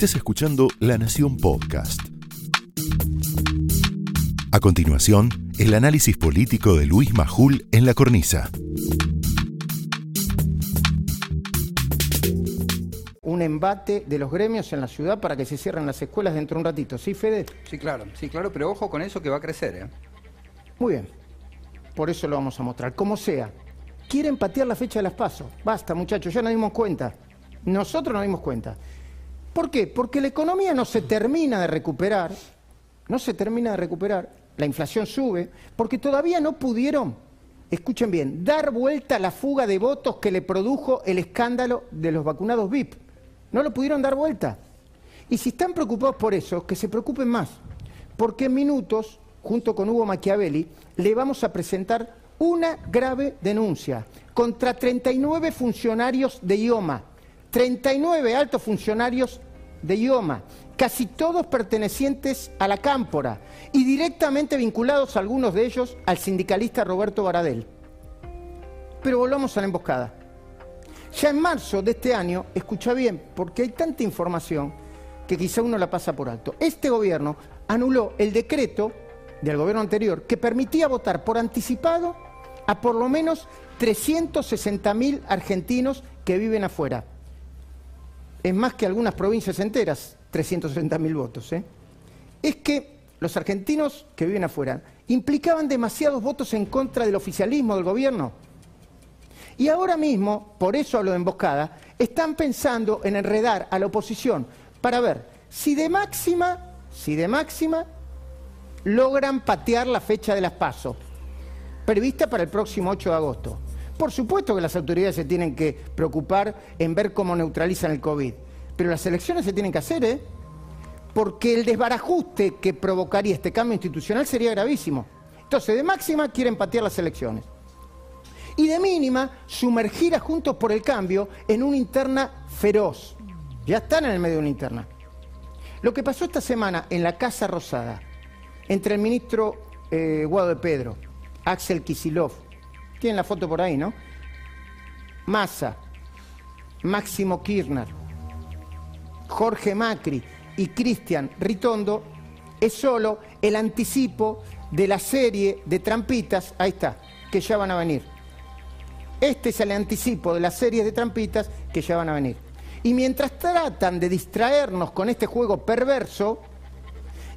Estás escuchando La Nación Podcast. A continuación, el análisis político de Luis Majul en la cornisa. Un embate de los gremios en la ciudad para que se cierren las escuelas dentro de un ratito. ¿Sí, Fede? Sí, claro, sí, claro, pero ojo con eso que va a crecer, ¿eh? Muy bien. Por eso lo vamos a mostrar. Como sea. Quieren patear la fecha de las pasos. Basta, muchachos, ya nos dimos cuenta. Nosotros nos dimos cuenta. ¿Por qué? Porque la economía no se termina de recuperar, no se termina de recuperar, la inflación sube, porque todavía no pudieron, escuchen bien, dar vuelta a la fuga de votos que le produjo el escándalo de los vacunados VIP. No lo pudieron dar vuelta. Y si están preocupados por eso, que se preocupen más, porque en minutos, junto con Hugo Machiavelli, le vamos a presentar una grave denuncia contra 39 funcionarios de IOMA 39 altos funcionarios de IOMA, casi todos pertenecientes a la Cámpora y directamente vinculados algunos de ellos al sindicalista Roberto Baradel. Pero volvamos a la emboscada. Ya en marzo de este año, escucha bien, porque hay tanta información que quizá uno la pasa por alto. Este gobierno anuló el decreto del gobierno anterior que permitía votar por anticipado a por lo menos 360.000 argentinos que viven afuera es más que algunas provincias enteras, 360.000 votos. ¿eh? Es que los argentinos que viven afuera implicaban demasiados votos en contra del oficialismo del gobierno. Y ahora mismo, por eso hablo de emboscada, están pensando en enredar a la oposición para ver si de máxima, si de máxima, logran patear la fecha de las pasos, prevista para el próximo 8 de agosto. Por supuesto que las autoridades se tienen que preocupar en ver cómo neutralizan el COVID, pero las elecciones se tienen que hacer, ¿eh? Porque el desbarajuste que provocaría este cambio institucional sería gravísimo. Entonces, de máxima quieren patear las elecciones. Y de mínima, sumergir a Juntos por el Cambio en una interna feroz. Ya están en el medio de una interna. Lo que pasó esta semana en la Casa Rosada, entre el ministro eh, Guado de Pedro, Axel Kisilov, tienen la foto por ahí, ¿no? Massa, Máximo Kirchner, Jorge Macri y Cristian Ritondo es solo el anticipo de la serie de trampitas, ahí está, que ya van a venir. Este es el anticipo de la serie de trampitas que ya van a venir. Y mientras tratan de distraernos con este juego perverso,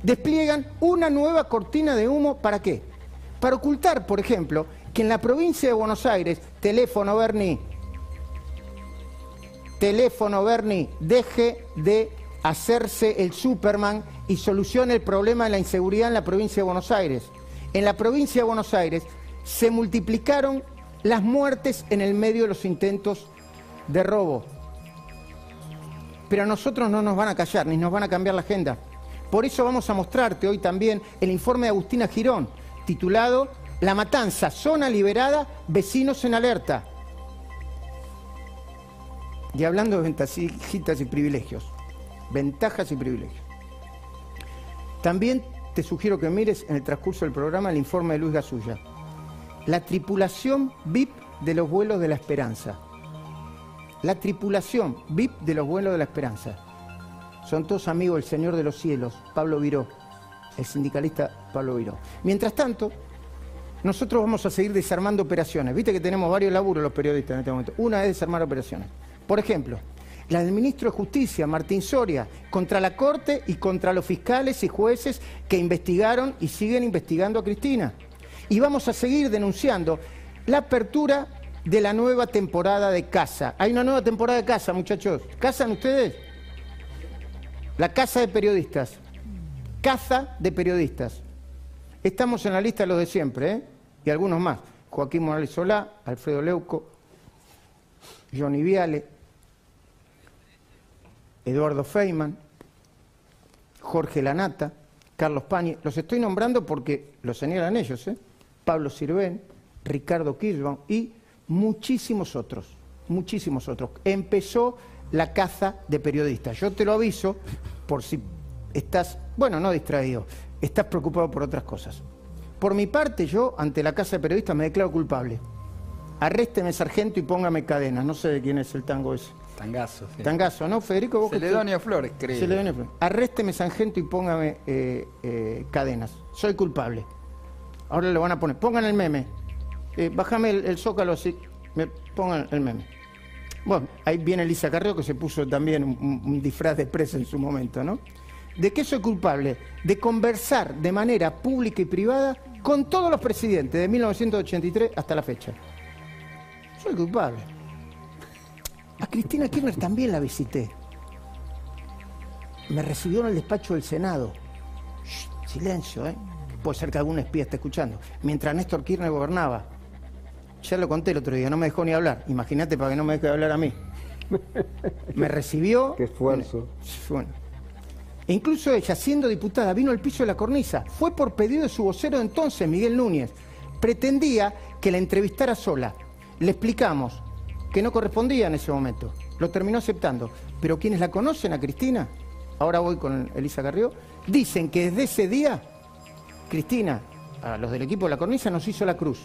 despliegan una nueva cortina de humo, ¿para qué? Para ocultar, por ejemplo, que en la provincia de Buenos Aires, teléfono Bernie, teléfono Bernie, deje de hacerse el Superman y solucione el problema de la inseguridad en la provincia de Buenos Aires. En la provincia de Buenos Aires se multiplicaron las muertes en el medio de los intentos de robo. Pero a nosotros no nos van a callar, ni nos van a cambiar la agenda. Por eso vamos a mostrarte hoy también el informe de Agustina Girón, titulado la Matanza, zona liberada, vecinos en alerta. Y hablando de ventajitas y privilegios, ventajas y privilegios. También te sugiero que mires en el transcurso del programa el informe de Luis Gasulla. La tripulación VIP de los vuelos de la esperanza. La tripulación VIP de los vuelos de la esperanza. Son todos amigos del Señor de los Cielos, Pablo Viró, el sindicalista Pablo Viró. Mientras tanto, nosotros vamos a seguir desarmando operaciones. Viste que tenemos varios laburos los periodistas en este momento. Una es desarmar operaciones. Por ejemplo, la del ministro de Justicia, Martín Soria, contra la Corte y contra los fiscales y jueces que investigaron y siguen investigando a Cristina. Y vamos a seguir denunciando la apertura de la nueva temporada de casa. Hay una nueva temporada de casa, muchachos. ¿Casan ustedes? La casa de periodistas. Caza de periodistas. Estamos en la lista de los de siempre, ¿eh? Y algunos más. Joaquín Morales Solá, Alfredo Leuco, Johnny Viale, Eduardo Feynman, Jorge Lanata, Carlos Pañi. Los estoy nombrando porque lo señalan ellos, ¿eh? Pablo Sirven, Ricardo Kirchbaum y muchísimos otros, muchísimos otros. Empezó la caza de periodistas. Yo te lo aviso por si estás, bueno, no distraído, estás preocupado por otras cosas. Por mi parte, yo, ante la Casa de Periodistas, me declaro culpable. Arrésteme, sargento, y póngame cadenas. No sé de quién es el tango ese. Tangazo. sí. Tangazo, ¿no, Federico? ¿Vos Celedonio Flores, creo. Celedonio Flores. Arrésteme, Sargento, y póngame eh, eh, cadenas. Soy culpable. Ahora le van a poner, pongan el meme. Eh, bájame el, el zócalo así, me pongan el meme. Bueno, ahí viene Elisa Carreo que se puso también un disfraz de presa en su momento, ¿no? ¿De qué soy culpable? De conversar de manera pública y privada con todos los presidentes de 1983 hasta la fecha. Soy culpable. A Cristina Kirchner también la visité. Me recibió en el despacho del Senado. Shh, silencio, ¿eh? Puede ser que algún espía esté escuchando. Mientras Néstor Kirchner gobernaba. Ya lo conté el otro día, no me dejó ni hablar. Imagínate para que no me deje hablar a mí. Me recibió. Qué esfuerzo. Bueno. E incluso ella, siendo diputada, vino al piso de la cornisa. Fue por pedido de su vocero entonces, Miguel Núñez. Pretendía que la entrevistara sola. Le explicamos que no correspondía en ese momento. Lo terminó aceptando. Pero quienes la conocen a Cristina, ahora voy con Elisa Carrió, dicen que desde ese día, Cristina, a los del equipo de la cornisa, nos hizo la cruz.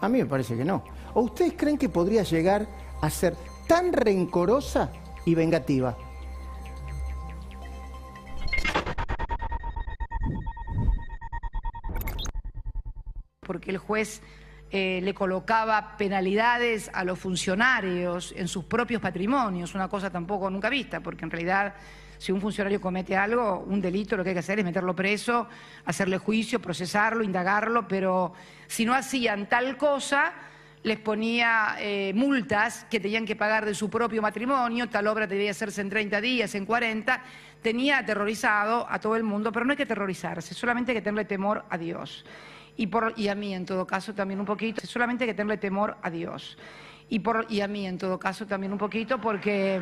A mí me parece que no. ¿O ustedes creen que podría llegar a ser tan rencorosa y vengativa? Porque el juez eh, le colocaba penalidades a los funcionarios en sus propios patrimonios, una cosa tampoco nunca vista, porque en realidad si un funcionario comete algo, un delito, lo que hay que hacer es meterlo preso, hacerle juicio, procesarlo, indagarlo, pero si no hacían tal cosa, les ponía eh, multas que tenían que pagar de su propio matrimonio, tal obra debía hacerse en 30 días, en 40, tenía aterrorizado a todo el mundo, pero no hay que aterrorizarse, solamente hay que tenerle temor a Dios. Y, por, y a mí en todo caso también un poquito, solamente que tenerle temor a Dios. Y, por, y a mí en todo caso también un poquito porque...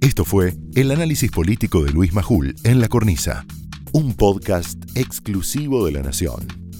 Esto fue el análisis político de Luis Majul en La Cornisa, un podcast exclusivo de La Nación.